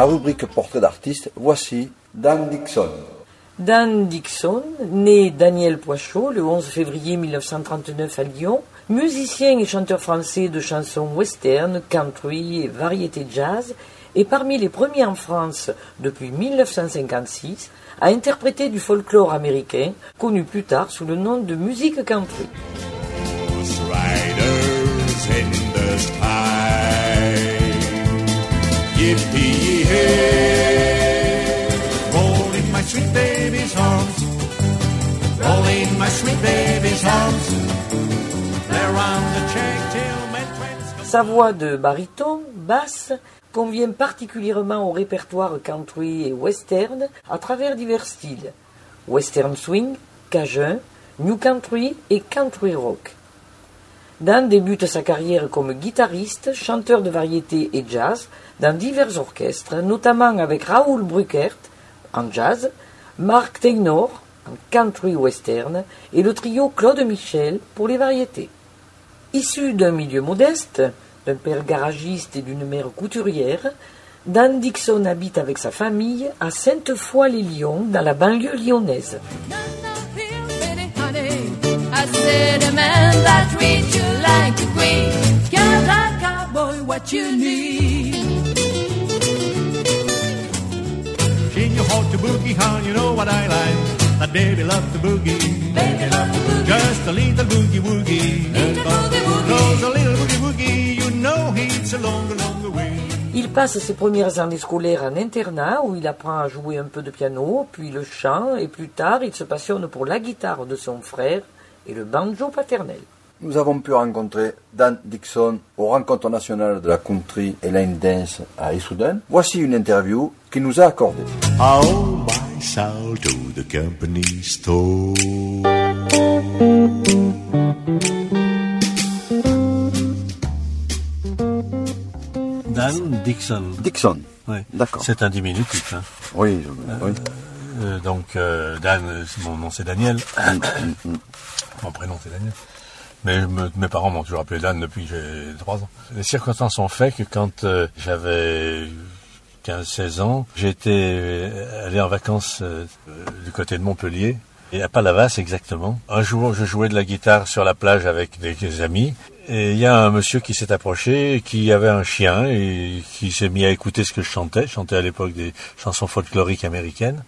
la rubrique portrait d'artiste, voici Dan Dixon. Dan Dixon, né Daniel Poichot le 11 février 1939 à Lyon, musicien et chanteur français de chansons western, country et variété jazz, est parmi les premiers en France depuis 1956 à interpréter du folklore américain, connu plus tard sous le nom de musique country. Sa voix de baryton, basse, convient particulièrement au répertoire country et western à travers divers styles. Western swing, cajun, new country et country rock. Dan débute sa carrière comme guitariste, chanteur de variété et jazz dans divers orchestres, notamment avec Raoul Bruckert en jazz, Mark Taylor en country western et le trio Claude Michel pour les variétés. Issu d'un milieu modeste, d'un père garagiste et d'une mère couturière, Dan Dixon habite avec sa famille à Sainte-Foy-les-Lyons, dans la banlieue lyonnaise. Il passe ses premières années scolaires en internat où il apprend à jouer un peu de piano, puis le chant, et plus tard il se passionne pour la guitare de son frère et le banjo paternel. Nous avons pu rencontrer Dan Dixon aux rencontres nationales de la country et line dance à Issoudun. Voici une interview qu'il nous a accordée. to the company store. Dan Dixon. Dixon. Oui. D'accord. C'est un diminutif. Hein. Oui, je- oui. Euh, donc euh, Dan, euh, mon nom c'est Daniel. mon prénom c'est Daniel. Mais me- mes parents m'ont toujours appelé Dan depuis que j'ai 3 ans. Les circonstances ont fait que quand euh, j'avais 15-16 ans, j'étais allé en vacances euh, euh, du côté de Montpellier. Et à Palavas exactement. Un jour, je jouais de la guitare sur la plage avec des, des amis. Et il y a un monsieur qui s'est approché, qui avait un chien et qui s'est mis à écouter ce que je chantais. Je chantais à l'époque des chansons folkloriques américaines.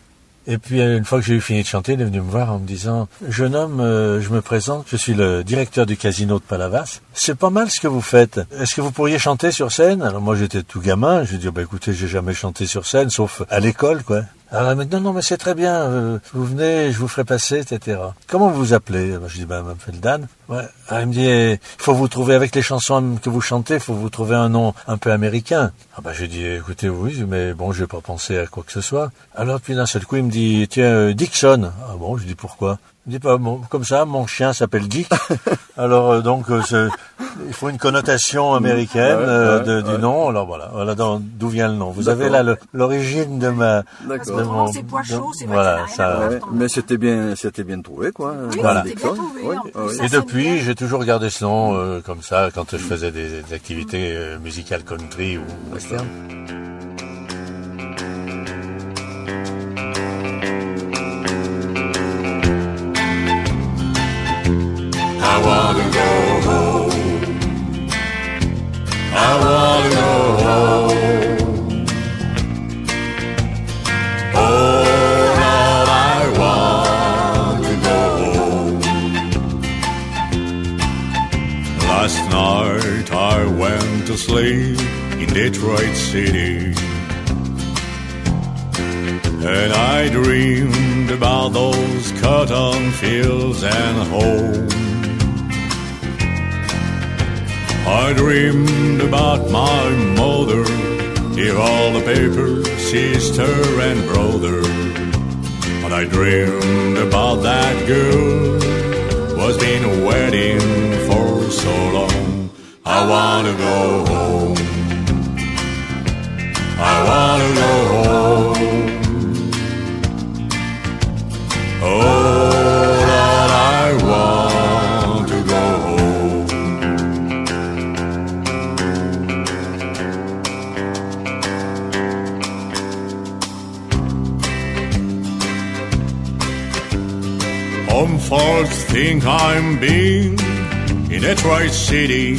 Et puis une fois que j'ai eu fini de chanter, il est venu me voir en me disant "Jeune homme, euh, je me présente, je suis le directeur du casino de Palavas. C'est pas mal ce que vous faites. Est-ce que vous pourriez chanter sur scène? Alors moi j'étais tout gamin, je lui dit bah écoutez, j'ai jamais chanté sur scène sauf à l'école quoi. Alors elle m'a dit non non mais c'est très bien, euh, vous venez, je vous ferai passer, etc. Comment vous vous appelez? Ben, Je dis bah m'appelle Dan. Ouais. Alors, elle me dit il faut vous trouver avec les chansons que vous chantez, faut vous trouver un nom un peu américain. Ah bah j'ai dit écoutez oui mais bon j'ai pas pensé à quoi que ce soit. Alors puis d'un seul coup il me dit tiens euh, Dixon. Ah bon je dis pourquoi? Il me dit pas bon, comme ça mon chien s'appelle Dick. Alors euh, donc euh, c'est- il faut une connotation américaine Ouais, euh, ouais, de- du nom. Alors voilà voilà dans- d'où vient le nom. Vous avez là le- l'origine de ma D'accord. c'est pois chaud, c'est voilà ça. mais c'était bien, c'était bien trouvé, quoi. Voilà. bien trouvé, Oui, oui. Et depuis, j'ai toujours gardé ce nom euh, comme ça quand je faisais des, des activités euh, musicales country ou western. Detroit City. And I dreamed about those cotton fields and home. I dreamed about my mother, here all the papers, sister and brother. But I dreamed about that girl, was been waiting for so long. I wanna go home. I'm being in Detroit City.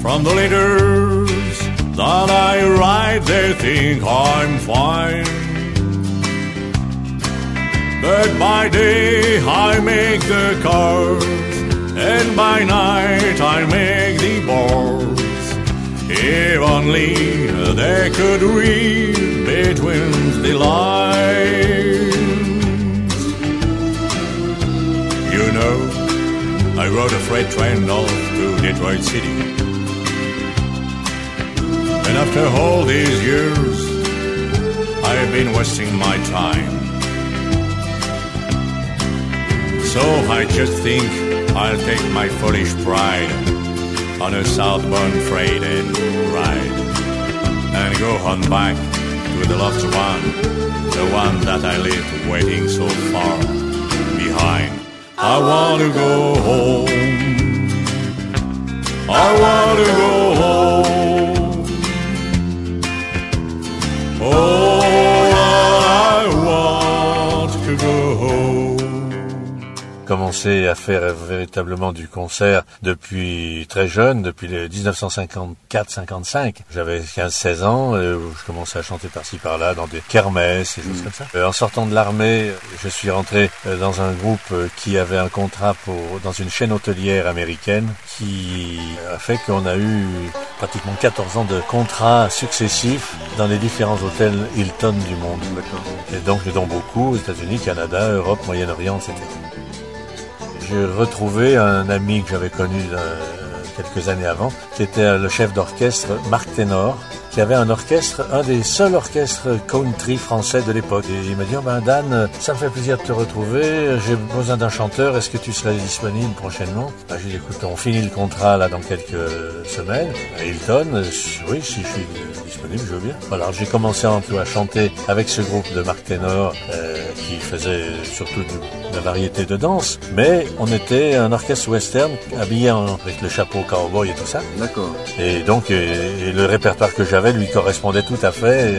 From the letters that I write, they think I'm fine. But by day I make the cars, and by night I make the bars. If only they could read between the lines. Rode a freight train north to Detroit City. And after all these years, I've been wasting my time. So I just think I'll take my foolish pride on a southbound freight and ride and go on back to the loved one, the one that I left waiting so far behind. I want to go home. I want to go home. Commencé à faire véritablement du concert depuis très jeune, depuis le 1954-55. J'avais 15-16 ans, euh, je commençais à chanter par-ci par-là dans des kermesses et choses comme ça. Euh, en sortant de l'armée, je suis rentré euh, dans un groupe qui avait un contrat pour dans une chaîne hôtelière américaine qui a fait qu'on a eu pratiquement 14 ans de contrats successifs dans les différents hôtels Hilton du monde. Et donc, dans beaucoup, aux États-Unis, Canada, Europe, Moyen-Orient, etc. J'ai retrouvé un ami que j'avais connu euh, quelques années avant, qui était le chef d'orchestre Marc Ténor, qui avait un orchestre, un des seuls orchestres country français de l'époque. Et il m'a dit, oh ben Dan, ça me fait plaisir de te retrouver, j'ai besoin d'un chanteur, est-ce que tu serais disponible prochainement? Ben, J'ai dit, écoute, on finit le contrat là dans quelques semaines. À Hilton, oui, si je suis disponible, je veux bien. Voilà, j'ai commencé un peu à chanter avec ce groupe de Marc Ténor, euh, qui faisait surtout de la variété de danse, mais on était un orchestre western habillé en- avec le chapeau cowboy et tout ça. D'accord. Et donc, et- et le répertoire que j'avais lui correspondait tout à fait.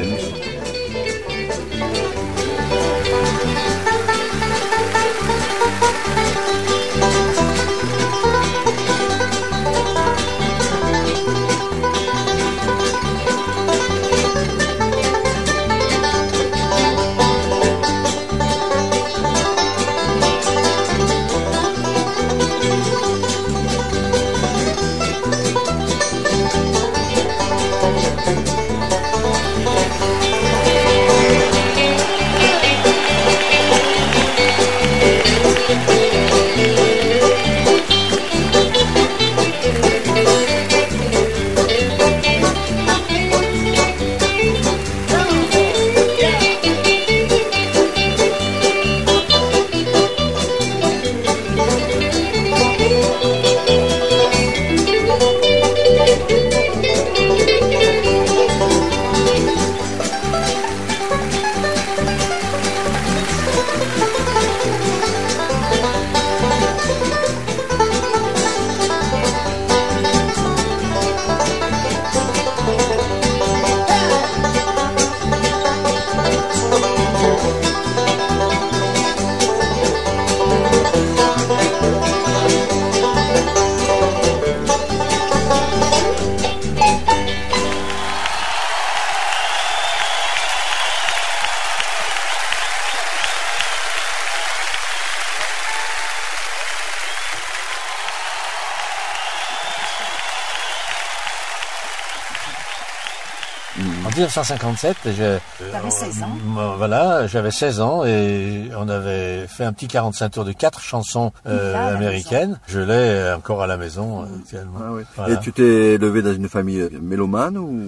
1957, je, T'avais 16 ans. euh, voilà, j'avais 16 ans et on avait fait un petit 45 tours de quatre chansons euh, la américaines. Je l'ai encore à la maison euh, actuellement. Ah oui. Voilà. Et tu t'es élevé dans une famille mélomane ou?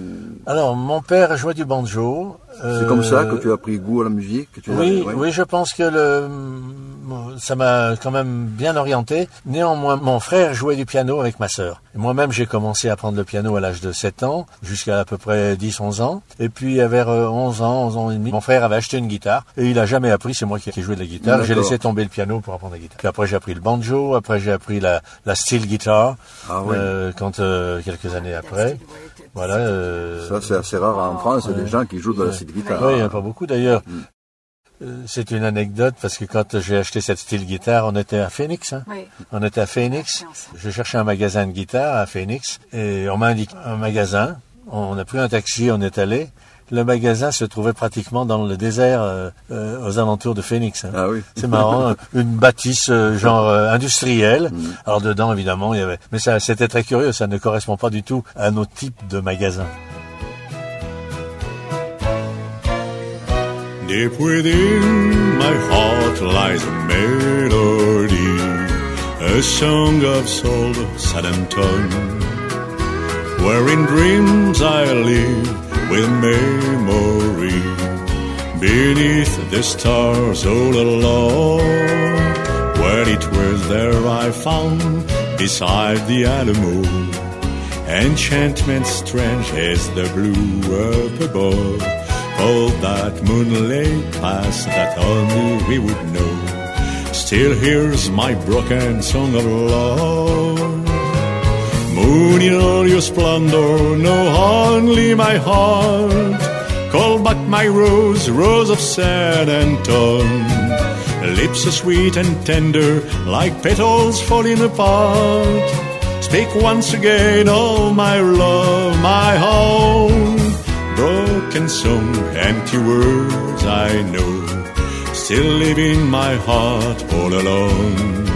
Alors, mon père jouait du banjo. c'est comme ça que tu as pris goût à la musique que tu as- Oui, ouais. oui, je pense que le, ça m'a quand même bien orienté. Néanmoins, mon frère jouait du piano avec ma sœur. Et Moi-même, j'ai commencé à prendre le piano à l'âge de 7 ans, jusqu'à à peu près 10-11 ans. Et puis, vers euh, 11 ans, 11 ans et demi, mon frère avait acheté une guitare. Et il a jamais appris, c'est moi qui ai joué de la guitare. J'ai laissé tomber le piano pour apprendre la guitare. Puis après, j'ai appris le banjo. Après, j'ai appris la, la steel guitar. Ah oui. euh, quand, euh, quelques années après. Voilà. euh, Ça, c'est assez rare en France, des gens qui jouent de la style guitare. oui, il n'y en a pas beaucoup d'ailleurs. euh, c'est une anecdote parce que quand j'ai acheté cette style guitare, on était à Phoenix. Hein? Oui. On était à Phoenix. Je cherchais un magasin de guitare à Phoenix et on m'a indiqué un magasin. On a pris un taxi, on est allé. Le magasin se trouvait pratiquement dans le désert euh, euh, aux alentours de Phoenix. hein. Ah oui. C'est marrant, une bâtisse euh, genre euh, industrielle. Alors dedans, évidemment, il y avait. Mais ça, c'était très curieux. Ça ne correspond pas du tout à nos types de magasins. Deep within my heart lies a melody, a song of soul, sad and tongue, where in dreams I live with memory, beneath the stars all alone, where it was there I found, beside the Alamo, enchantment strange as the blue up above. Oh, that moonlit past that only we would know. Still hears my broken song of love. Moon in all your splendor, know only my heart. Call back my rose, rose of sad and torn. Lips so sweet and tender, like petals falling apart. Speak once again, oh my love, my home. Song, empty words I know, still live in my heart all alone.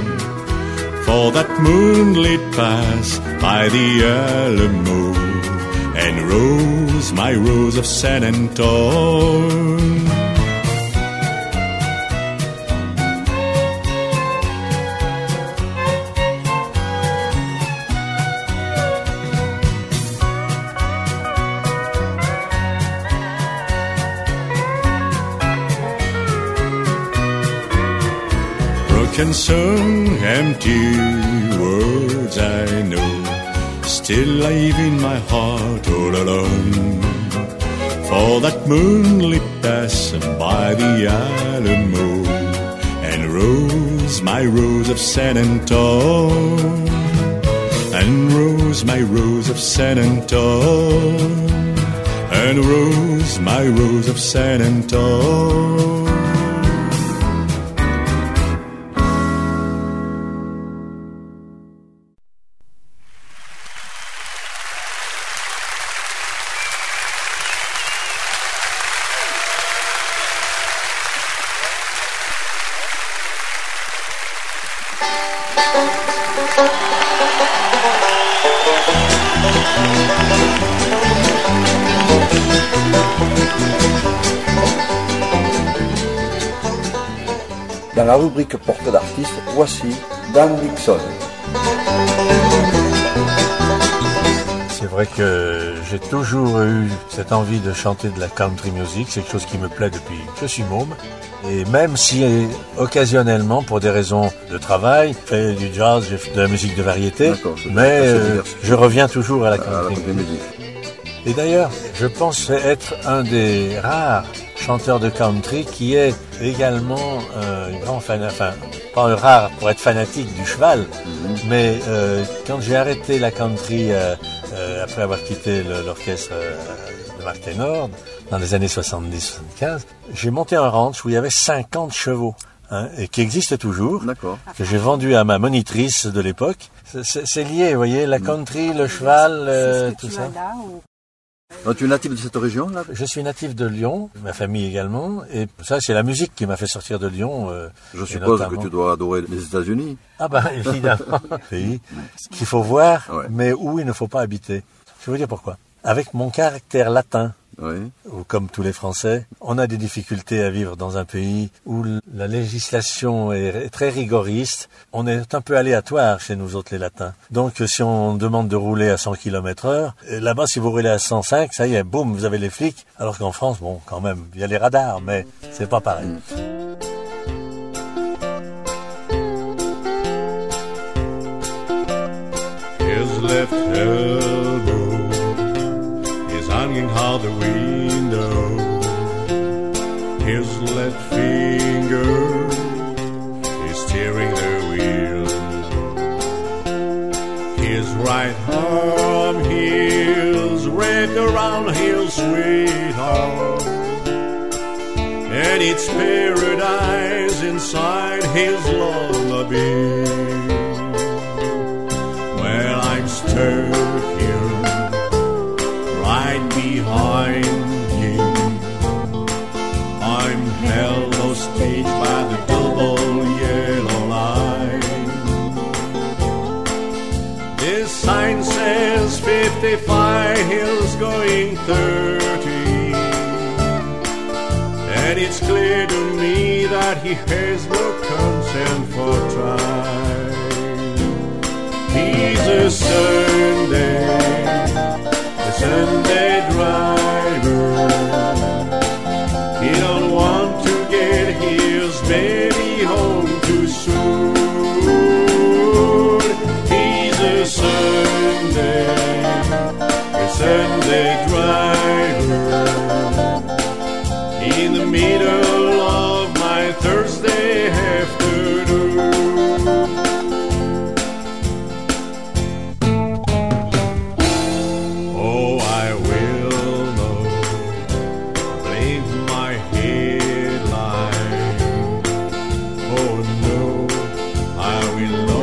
For that moonlit pass by the Alamo, and rose, my rose of San Anton. Broken song, empty words I know, still live in my heart oh, all alone. For that moonlit pass by the Alamo, and rose, my rose of San Anton, and rose, my rose of San Anton, and rose, my rose of San Anton. Dans la rubrique portrait d'artiste, voici Dan Dixon. C'est vrai que j'ai toujours eu cette envie de chanter de la country music, c'est quelque chose qui me plaît depuis que je suis môme. Et même si occasionnellement, pour des raisons de travail, je fais du jazz, j'ai fait de la musique de variété, mais euh, je reviens toujours à la à la country country music. Et d'ailleurs, je pense être un des rares chanteurs de country qui est également euh, un grand fan, enfin, pas un rare pour être fanatique du cheval, mais euh, quand j'ai arrêté la country euh, euh, après avoir quitté l'orchestre euh, de Mark Taylor dans les années 70-75, j'ai monté un ranch où il y avait 50 chevaux. hein, et qui existe toujours, que j'ai vendu à ma monitrice de l'époque. C'est- lié, vous voyez, la country, le cheval, euh, tout ça. Donc, tu es natif de cette région là Je suis natif de Lyon, ma famille également, et ça c'est la musique qui m'a fait sortir de Lyon. euh, Je suppose notamment- que tu dois adorer les États-Unis. Ah ben évidemment, pays qu'il faut voir, Ouais. mais où il ne faut pas habiter. Je vais vous dire pourquoi. Avec mon caractère latin, Ou comme tous les Français, on a des difficultés à vivre dans un pays où la législation est très rigoriste. On est un peu aléatoire chez nous autres les Latins. Donc si on demande de rouler à 100 km heure, là-bas si vous roulez à 105, ça y est, boum, vous avez les flics. Alors qu'en France, bon, quand même, il y a les radars, mais c'est pas pareil. Out the window. His left finger is steering the wheel. His right arm heals red around his sweetheart. and it's paradise inside his lullaby. Well, I'm stuck here, right behind him. I'm held hostage by the double yellow line. This sign says 55, he's going 30. And it's clear to me that he has no consent for trying. He's a Sunday, no, I will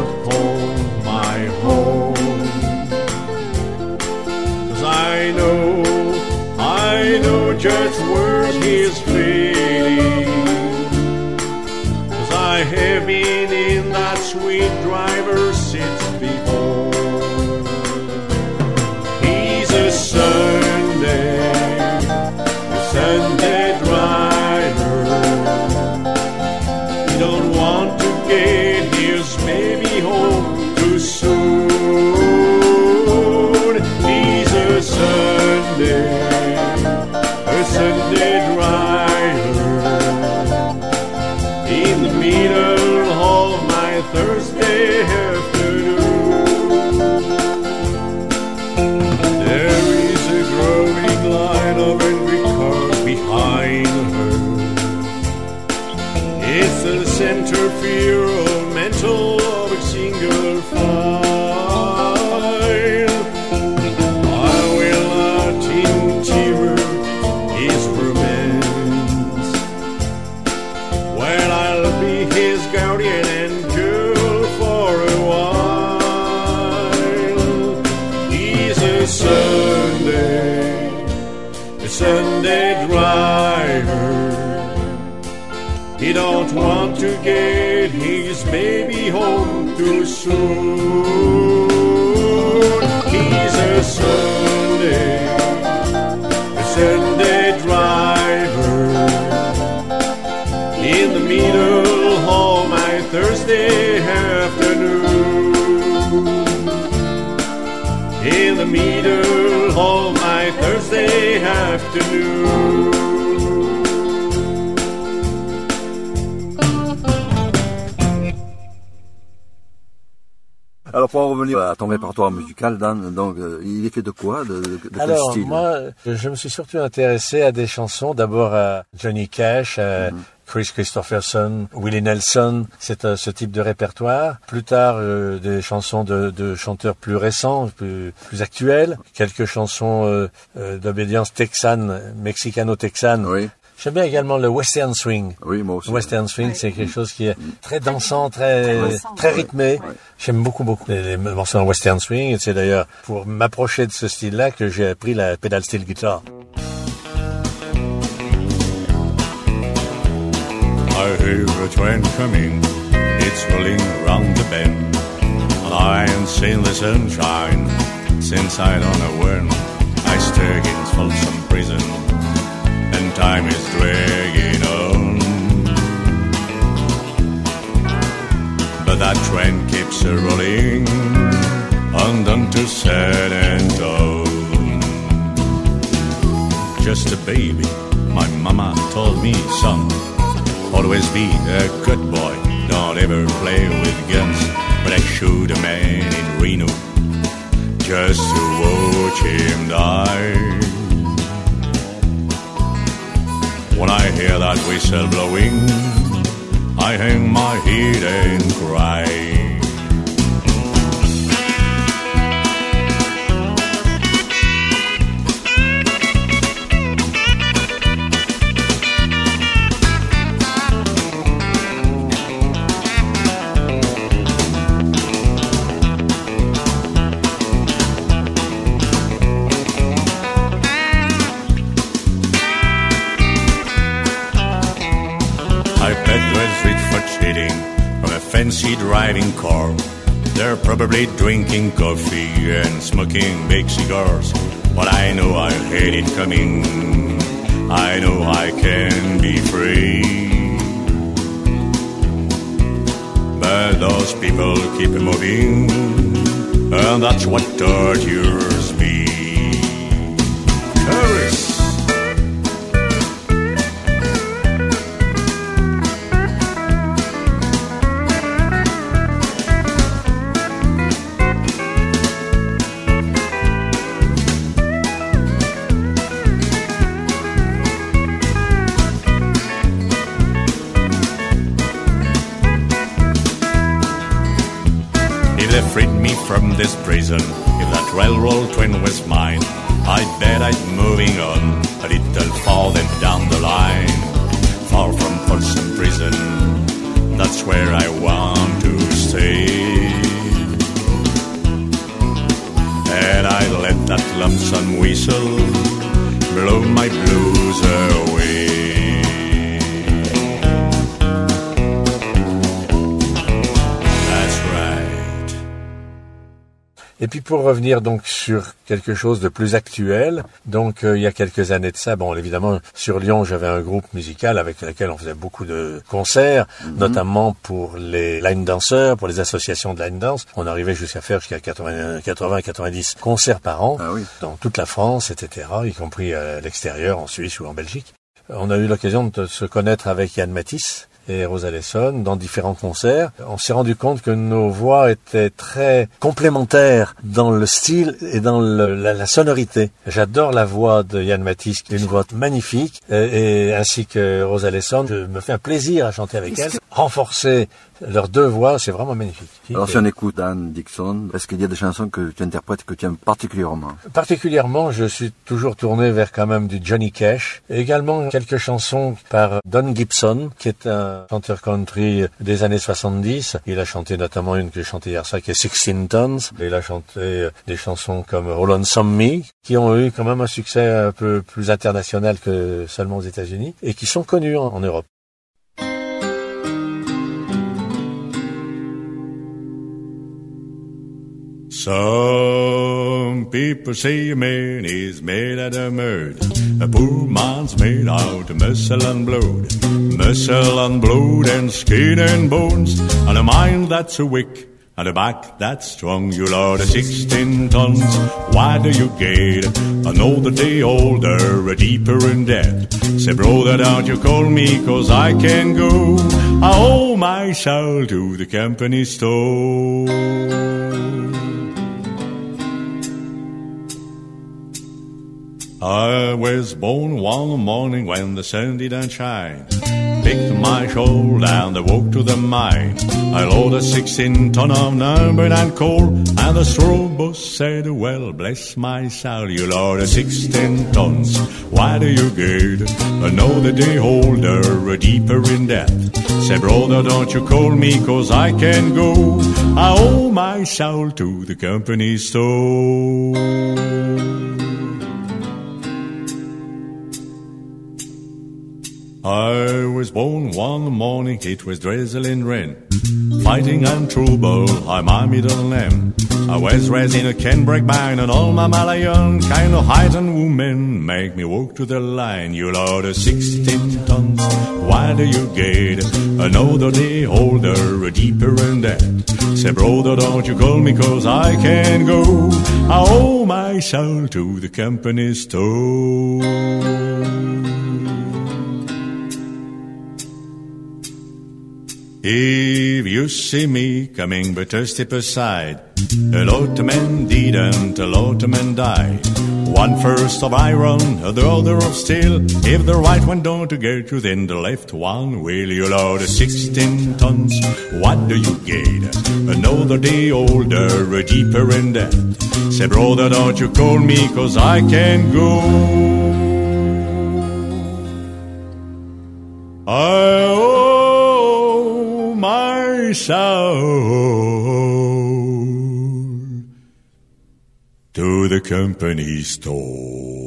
home too soon. He's a Sunday, a Sunday driver. In the middle of my Thursday afternoon. In the middle of my Thursday afternoon. Pour en revenir à ton répertoire musical, Dan, donc euh, il est fait de quoi De, de- de quel Alors, style moi, je me suis surtout intéressé à des chansons. D'abord à Johnny Cash, à Chris Christopherson, Willie Nelson, c'est euh, ce type de répertoire. Plus tard, euh, des chansons de, de chanteurs plus récents, plus, plus actuels. Quelques chansons euh, euh, d'obédience texane, mexicano-texane. Oui, J'aime bien également le western swing. oui, moi aussi. Le Western swing, c'est quelque chose qui est très dansant, très dansant, très ouais. rythmé. J'aime beaucoup beaucoup les, les morceaux en western swing. Et c'est d'ailleurs pour m'approcher de ce style-là que j'ai appris la pedal steel guitar. I hear a train coming, it's rolling round the bend. And I ain't seen the sunshine since I don't know when. I stuck in Folsom Prison, time is dragging on. But that train keeps a rolling on down to San Antone. Just a baby, my mama told me, son. Always be a good boy, don't ever play with guns. But I shoot a man in Reno just to watch him die. When I hear that whistle blowing, I hang my head and cry. Probably drinking coffee and smoking big cigars. But I know I hate it coming. I know I can be free. But those people keep moving, and that's what tortures from this prison, if that railroad train was mine, I'd bet I'd moving on a little farther down the line. Far from Folsom Prison, that's where I want to stay. And I let that lonesome whistle blow my blues away. Et puis pour revenir donc sur quelque chose de plus actuel, donc euh, il y a quelques années de ça, bon évidemment sur Lyon j'avais un groupe musical avec lequel on faisait beaucoup de concerts, notamment pour les line danseurs, pour les associations de line dance. On arrivait jusqu'à faire jusqu'à 80-90 concerts par an Ah oui. dans toute la France, etc., y compris à l'extérieur, en Suisse ou en Belgique. On a eu l'occasion de se connaître avec Yann Matisse et Rosa Lesson dans différents concerts. On s'est rendu compte que nos voix étaient très complémentaires dans le style et dans le- la, la sonorité. J'adore la voix de Yann Matisse, qui est une voix magnifique, et, et ainsi que Rosa Lesson. Je me fais un plaisir à chanter avec elle. Renforcer leurs deux voix, c'est vraiment magnifique. Alors si on écoute Dan Dixon, est-ce qu'il y a des chansons que tu interprètes que tu aimes particulièrement? Particulièrement, je suis toujours tourné vers quand même du Johnny Cash. Et également quelques chansons par Don Gibson, qui est un chanteur country des années 70. Il a chanté notamment une que j'ai chantée hier soir, qui est Sixteen Tons. Il a chanté des chansons comme All on Some Me, qui ont eu quand même un succès un peu plus international que seulement aux États-Unis, et qui sont connus en, en Europe. Some people say a man is made out of mud. A poor man's made out of muscle and blood. Muscle and blood and skin and bones. And a mind that's a wick. And a back that's strong. You load a 16 tons. Why do you get another day older, a deeper in debt? Say, brother, don't you call me, cause I can go. I owe my soul to the company store. I was born one morning when the sun didn't shine. Picked my shoulder and I walked to the mine. I loaded 16 ton of number and coal. And the straw boss said, well, bless my soul, you loaded 16 tons. Why do you get another day older, deeper in debt? Say, brother, don't you call me, cause I can go. I owe my soul to the company store. I was born one morning, it was drizzling rain. Fighting and trouble, I'm my middle name. I was raised in a Canberra mine, and all my Malayan kind of height and women make me walk to the line. You load a 16 tons, why do you get another day older, deeper in debt? Say, brother, don't you call me, cause I can go. I owe my soul to the company store. If you see me coming a step aside, a lot of men didn't, a lot of men died. One first of iron, the other of steel. If the right one don't get you, then the left one will. You load 16 tons, what do you get? Another day older, deeper in debt. Say, brother, don't you call me, cause I can't go. I soul to the company store.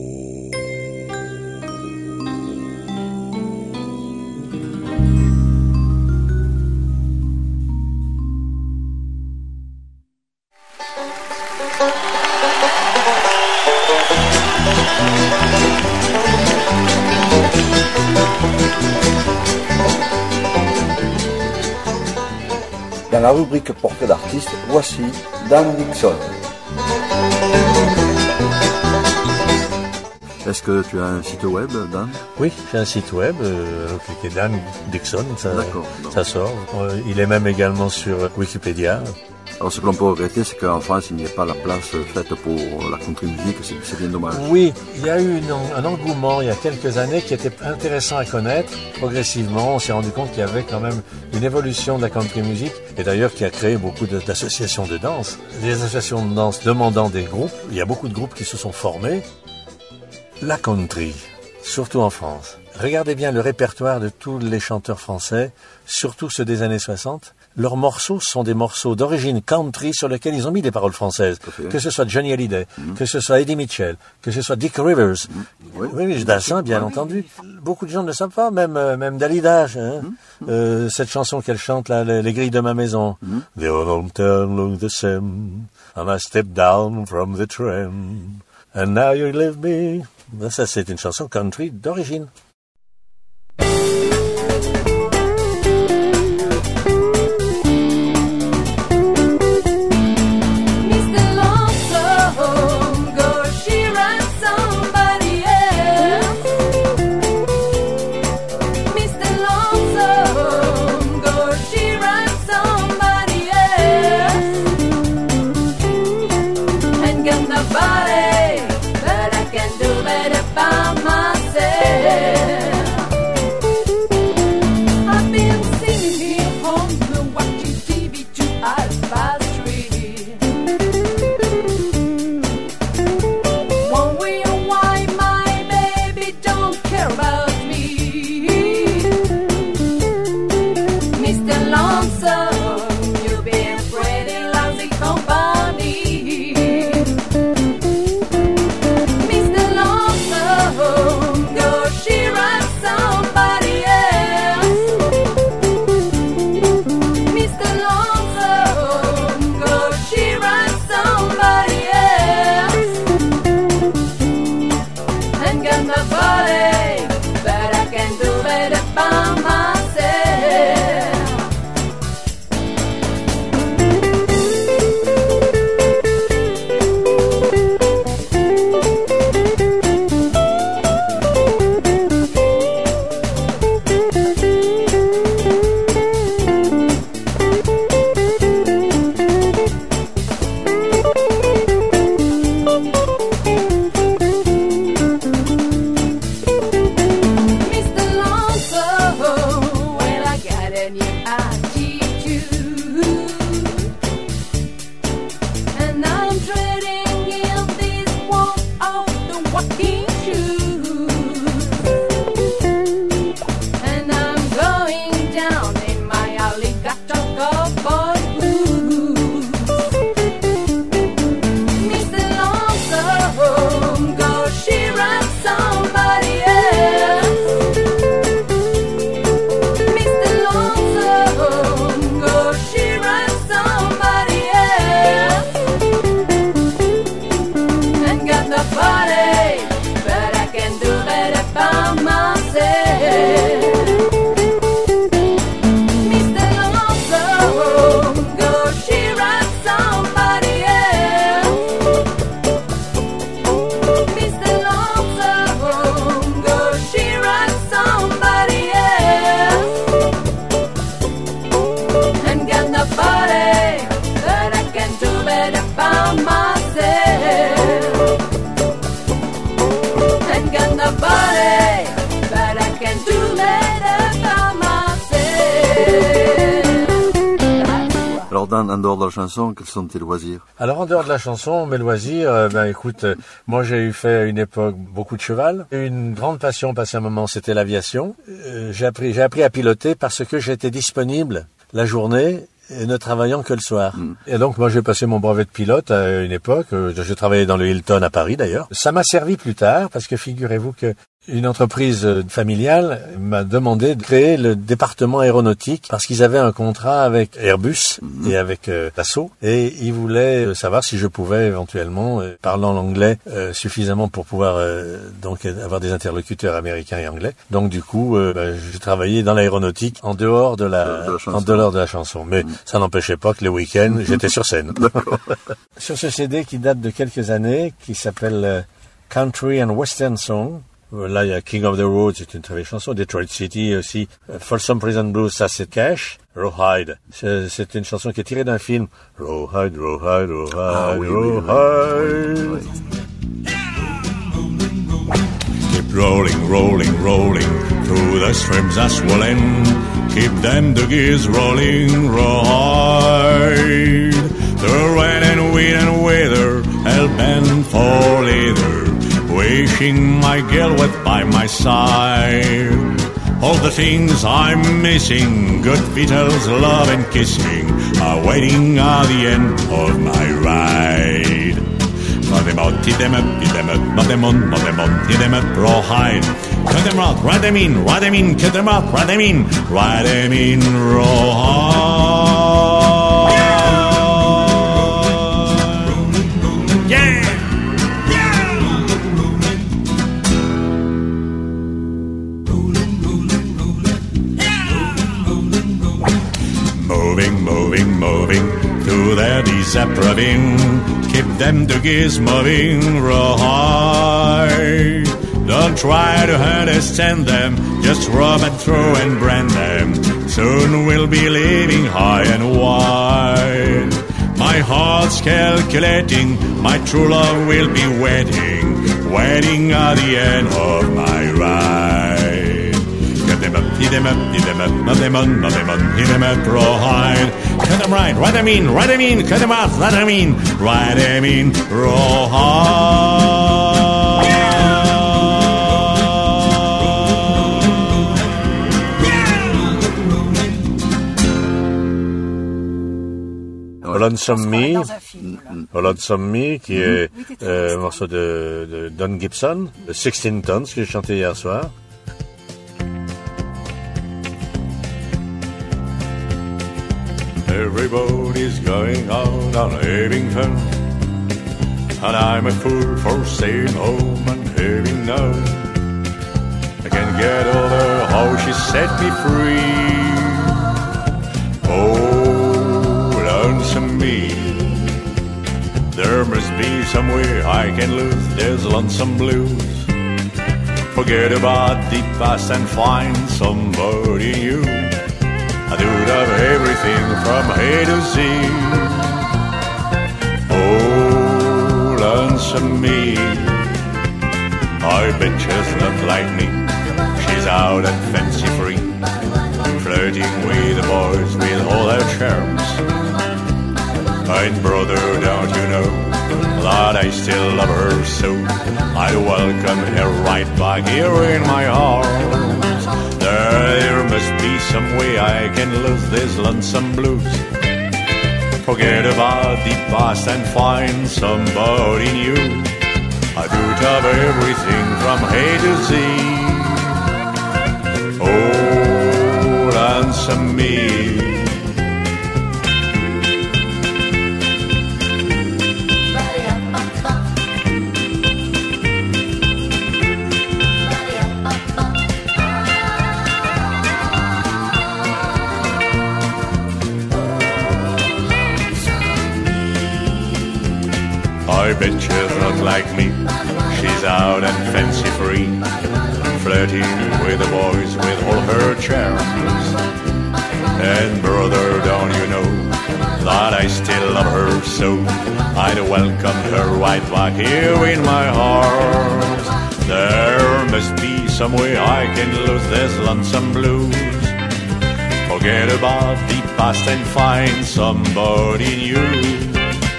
La rubrique portrait d'artiste, voici Dan Dixon. Est-ce que tu as un site web, Dan? Oui, j'ai un site web, euh, qui est Dan Dixon, ça, D'accord. ça sort. Euh, il est même également sur Wikipédia. Alors ce que l'on peut regretter, c'est qu'en France, il n'y a pas la place faite pour la country music, c'est bien dommage. Oui, il y a eu un engouement il y a quelques années qui était intéressant à connaître. Progressivement, on s'est rendu compte qu'il y avait quand même une évolution de la country music et d'ailleurs qui a créé beaucoup d'associations de danse. Des associations de danse demandant des groupes. Il y a beaucoup de groupes qui se sont formés. La country, surtout en France. Regardez bien le répertoire de tous les chanteurs français, surtout ceux des années 60. Leurs morceaux sont des morceaux d'origine country sur lesquels ils ont mis des paroles françaises. Que ce soit Johnny Hallyday, que ce soit Eddie Mitchell, que ce soit Dick Rivers. Oui. Oui, oui, Dassin, bien entendu. Beaucoup de gens ne le savent pas, même, euh, même Dalida, hein. Euh, cette chanson qu'elle chante, là, les, les grilles de ma maison. The old town look the same, and I stepped down from the tram, and now you leave me. Ça, c'est une chanson country d'origine. Dan, en dehors de la chanson, quels sont tes loisirs? Alors en dehors de la chanson, mes loisirs, euh, ben écoute, euh, moi j'ai eu fait à une époque beaucoup de cheval. Une grande passion passé un moment, c'était l'aviation. Euh, j'ai appris, j'ai appris à piloter parce que j'étais disponible la journée et ne travaillant que le soir. Et donc moi j'ai passé mon brevet de pilote à une époque. j'ai travaillé dans le Hilton à Paris d'ailleurs. Ça m'a servi plus tard parce que figurez-vous que Une entreprise euh, familiale m'a demandé de créer le département aéronautique parce qu'ils avaient un contrat avec Airbus et avec euh, Dassault et ils voulaient euh, savoir si je pouvais éventuellement, euh, parlant l'anglais euh, suffisamment pour pouvoir euh, donc avoir des interlocuteurs américains et anglais. Donc du coup, euh, bah, j'ai travaillé dans l'aéronautique en dehors de la, De la chanson. en dehors de la chanson. Mais ça n'empêchait pas que les week-ends, j'étais sur scène. Sur ce CD qui date de quelques années, qui s'appelle Country and Western Song. Là, il y a King of the Road, c'est une très belle chanson. Detroit City aussi. Euh, Folsom Prison Blues, ça c'est Cash. Rawhide, c'est une chanson qui est tirée d'un film. Rawhide, Rawhide, Rawhide, Ah oui, Rawhide. oui, oui. Keep rolling, rolling, rolling through the streams are swelling. Keep them the gears rolling right. The rain and wind and weather, hell bent for leather. Wishing my girl was by my side. All the things I'm missing, good vitals, love and kissing, are waiting at the end of my ride. Mud them out, hit them up, hit them up, mud them on, mud them on, hit them up, rawhide. Cut them out, ride them in, ride them in, cut them out, ride them in, ride them in, rawhide. Their. Keep them gears moving right. Don't try to understand them, just rub and throw and brand them. Soon we'll be living high and wide. My heart's calculating, my true love will be waiting, waiting at the end of my ride. Them up, hit them up, mud them on, mud them on, hit them up, rawhide. Cut them right, ride them in, ride them in, cut out, ride them in, ride them in, rawhide. Lonesome Me, un. Lonesome Me, qui est Oui, t'es très euh, un morceau de, de Don Gibson, de 16 Tons, que j'ai chanté hier soir. Everybody's going out on Abington. And I'm a fool for staying home and having none. I can't get over how she set me free. Oh, lonesome me. There must be some way I can lose this lonesome blues. Forget about the past and find somebody new. I do love everything from A to Z. Oh, lonesome me. I bet she's not like me. She's out and fancy free, flirting with the boys with all her charms. And brother, don't you know that I still love her so? I'd welcome her right back here in my arms. There must some way I can lose this lonesome blues. Forget about the past and find somebody new. I do have everything from A to Z. Oh, lonesome me. Some way I can lose this lonesome blues. Forget about the past and find somebody new.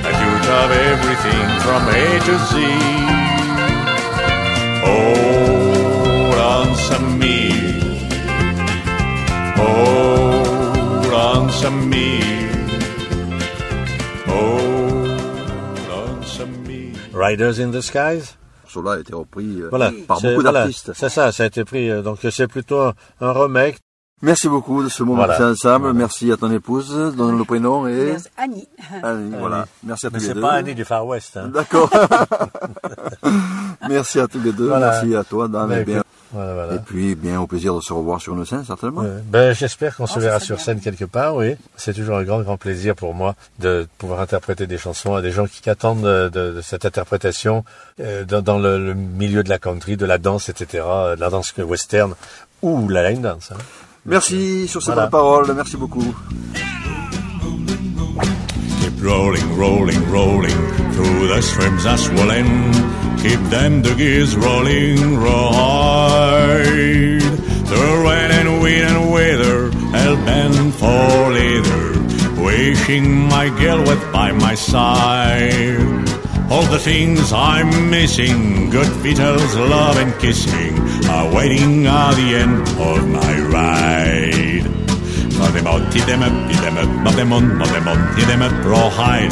I do have everything from A to Z. Oh, lonesome me. Oh, lonesome me. Oh, lonesome me. Riders in the Skies. Morceau-là a été repris euh, Voilà, par c'est- beaucoup voilà, d'artistes. c'est ça, ça a été pris. euh, Donc c'est plutôt un, un remake. Merci beaucoup de ce moment Voilà. ensemble. Voilà. Merci à ton épouse, dont le prénom est Merci. Annie. Annie. Voilà. Merci à tous Mais les c'est deux. pas Annie du Far West. Hein. D'accord. Merci à tous les deux. Voilà. Merci à toi, Dan. Et, bien. Écoute, voilà, voilà. et puis, bien, au plaisir de se revoir sur une scène, certainement. Ouais. Ben, j'espère qu'on se Oh, ça verra sur bien. scène quelque part, oui. C'est toujours un grand, grand plaisir pour moi de pouvoir interpréter des chansons à des gens qui attendent de, de- de cette interprétation euh, dans, dans le, le milieu de la country, de la danse, etc., de la danse western ou la line dance. hein. Merci sur ces Voilà. bonnes paroles. Merci beaucoup. Rolling, rolling, rolling through the streams that swollen. Keep them the gears rolling right. The rain and wind and weather, hell bent for leather. Wishing my girl was by my side. All the things I'm missing, good vitals, love and kissing, are waiting at the end of my ride. Move them out, hit them up, hit them up, move them on, move them on, hit them up, rawhide.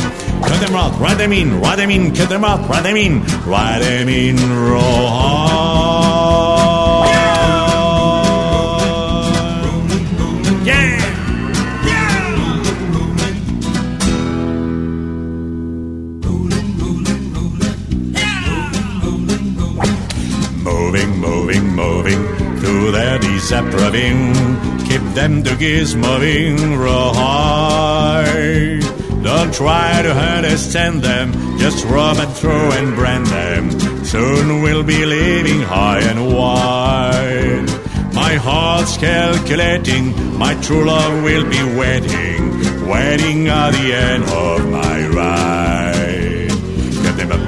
Cut them out, ride them in, ride them in, cut them out, ride them in, ride them in! Moving, moving, moving through their disapproving. Them the gears moving right. Don't try to understand them, just rub and throw and brand them. Soon we'll be living high and wide. My heart's calculating, my true love will be waiting, waiting at the end of my ride.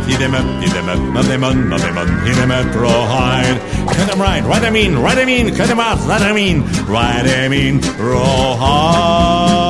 Hit him up, hit him up, not him on, not him on, hit him up, rawhide. Cut him right, right him in, right him in, cut him out, right him in, right him in, rawhide.